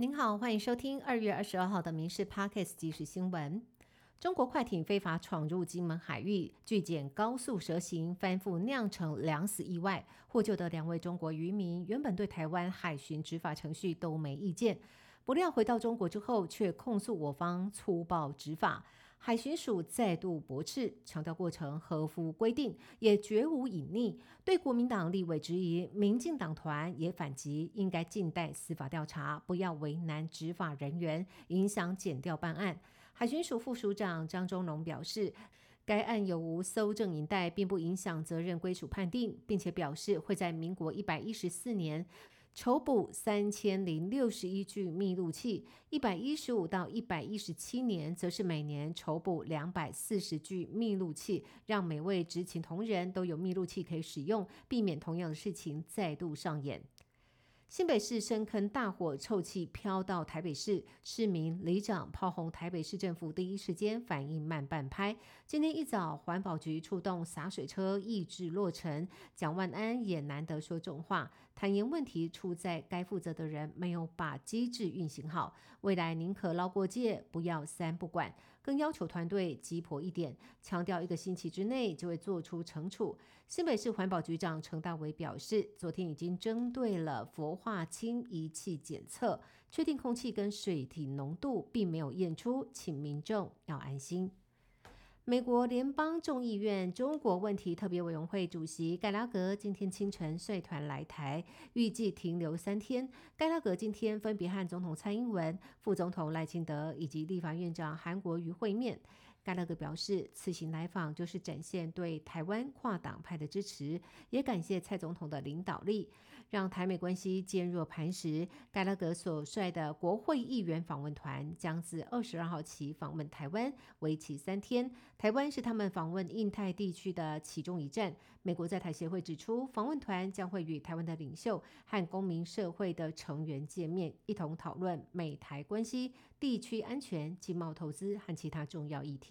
您好，欢迎收听二月二十二号的《民事 Pockets》即时新闻。中国快艇非法闯入金门海域，拒检高速蛇行，翻覆酿成两死意外。获救的两位中国渔民原本对台湾海巡执法程序都没意见，不料回到中国之后，却控诉我方粗暴执法。海巡署再度驳斥，强调过程合乎规定，也绝无隐匿。对国民党立委质疑，民进党团也反击，应该静待司法调查，不要为难执法人员，影响检调办案。海巡署副署长张忠龙表示，该案有无搜证引带，并不影响责任归属判定，并且表示会在民国一百一十四年。筹补三千零六十一具密录器，一百一十五到一百一十七年，则是每年筹补两百四十具密录器，让每位执勤同仁都有密录器可以使用，避免同样的事情再度上演。新北市深坑大火，臭气飘到台北市，市民里长炮轰台北市政府，第一时间反应慢半拍。今天一早，环保局出动洒水车抑制落尘，蒋万安也难得说重话，坦言问题出在该负责的人没有把机制运行好，未来宁可捞过界，不要三不管。更要求团队急迫一点，强调一个星期之内就会做出惩处。新北市环保局长程大伟表示，昨天已经针对了氟化氢仪器检测，确定空气跟水体浓度并没有验出，请民众要安心。美国联邦众议院中国问题特别委员会主席盖拉格今天清晨率团来台，预计停留三天。盖拉格今天分别和总统蔡英文、副总统赖清德以及立法院长韩国瑜会面。盖勒格表示，此行来访就是展现对台湾跨党派的支持，也感谢蔡总统的领导力，让台美关系坚若磐石。盖勒格所率的国会议员访问团将自二十二号起访问台湾，为期三天。台湾是他们访问印太地区的其中一站。美国在台协会指出，访问团将会与台湾的领袖和公民社会的成员见面，一同讨论美台关系、地区安全、经贸投资和其他重要议题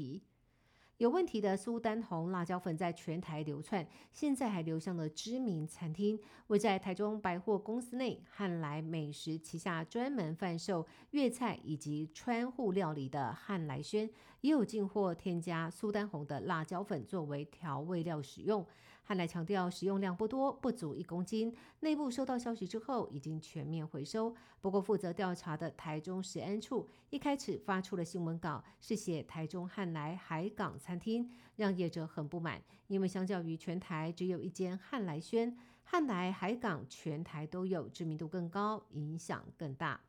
有问题的苏丹红辣椒粉在全台流窜，现在还流向了知名餐厅。位在台中百货公司内汉来美食旗下专门贩售粤菜以及川沪料理的汉来轩，也有进货添加苏丹红的辣椒粉作为调味料使用。汉来强调使用量不多，不足一公斤。内部收到消息之后，已经全面回收。不过负责调查的台中食安处一开始发出了新闻稿，是写台中汉来海港餐厅，让业者很不满。因为相较于全台只有一间汉来轩，汉来海港全台都有，知名度更高，影响更大。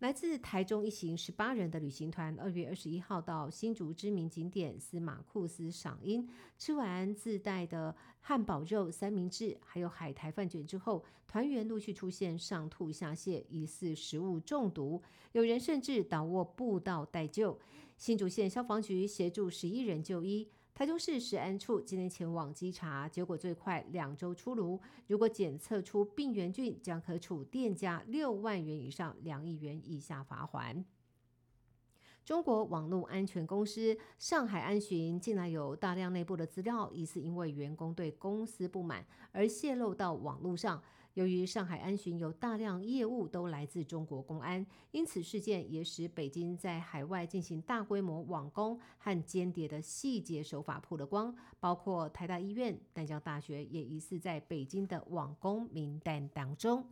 来自台中一行十八人的旅行团，二月二十一号到新竹知名景点司马库斯赏樱。吃完自带的汉堡肉三明治，还有海苔饭卷之后，团员陆续出现上吐下泻，疑似食物中毒，有人甚至倒卧步道待救。新竹县消防局协助十一人就医。台中市食安处今天前往稽查，结果最快两周出炉。如果检测出病原菌，将可处店家六万元以上两亿元以下罚款。中国网络安全公司上海安巡近来有大量内部的资料，疑似因为员工对公司不满而泄露到网络上。由于上海安巡有大量业务都来自中国公安，因此事件也使北京在海外进行大规模网攻和间谍的细节手法曝了光，包括台大医院、淡江大学也疑似在北京的网攻名单当中。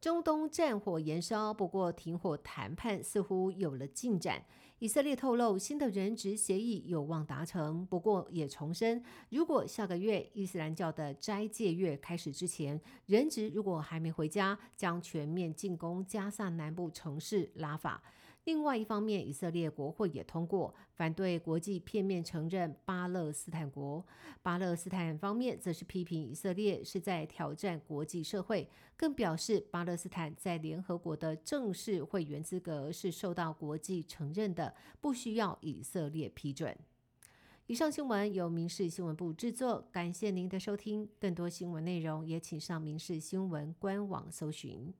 中东战火延烧，不过停火谈判似乎有了进展。以色列透露，新的人质协议有望达成，不过也重申，如果下个月伊斯兰教的斋戒月开始之前，人质如果还没回家，将全面进攻加萨南部城市拉法。另外一方面，以色列国会也通过反对国际片面承认巴勒斯坦国。巴勒斯坦方面则是批评以色列是在挑战国际社会，更表示巴勒斯坦在联合国的正式会员资格是受到国际承认的，不需要以色列批准。以上新闻由民事新闻部制作，感谢您的收听。更多新闻内容也请上民事新闻官网搜寻。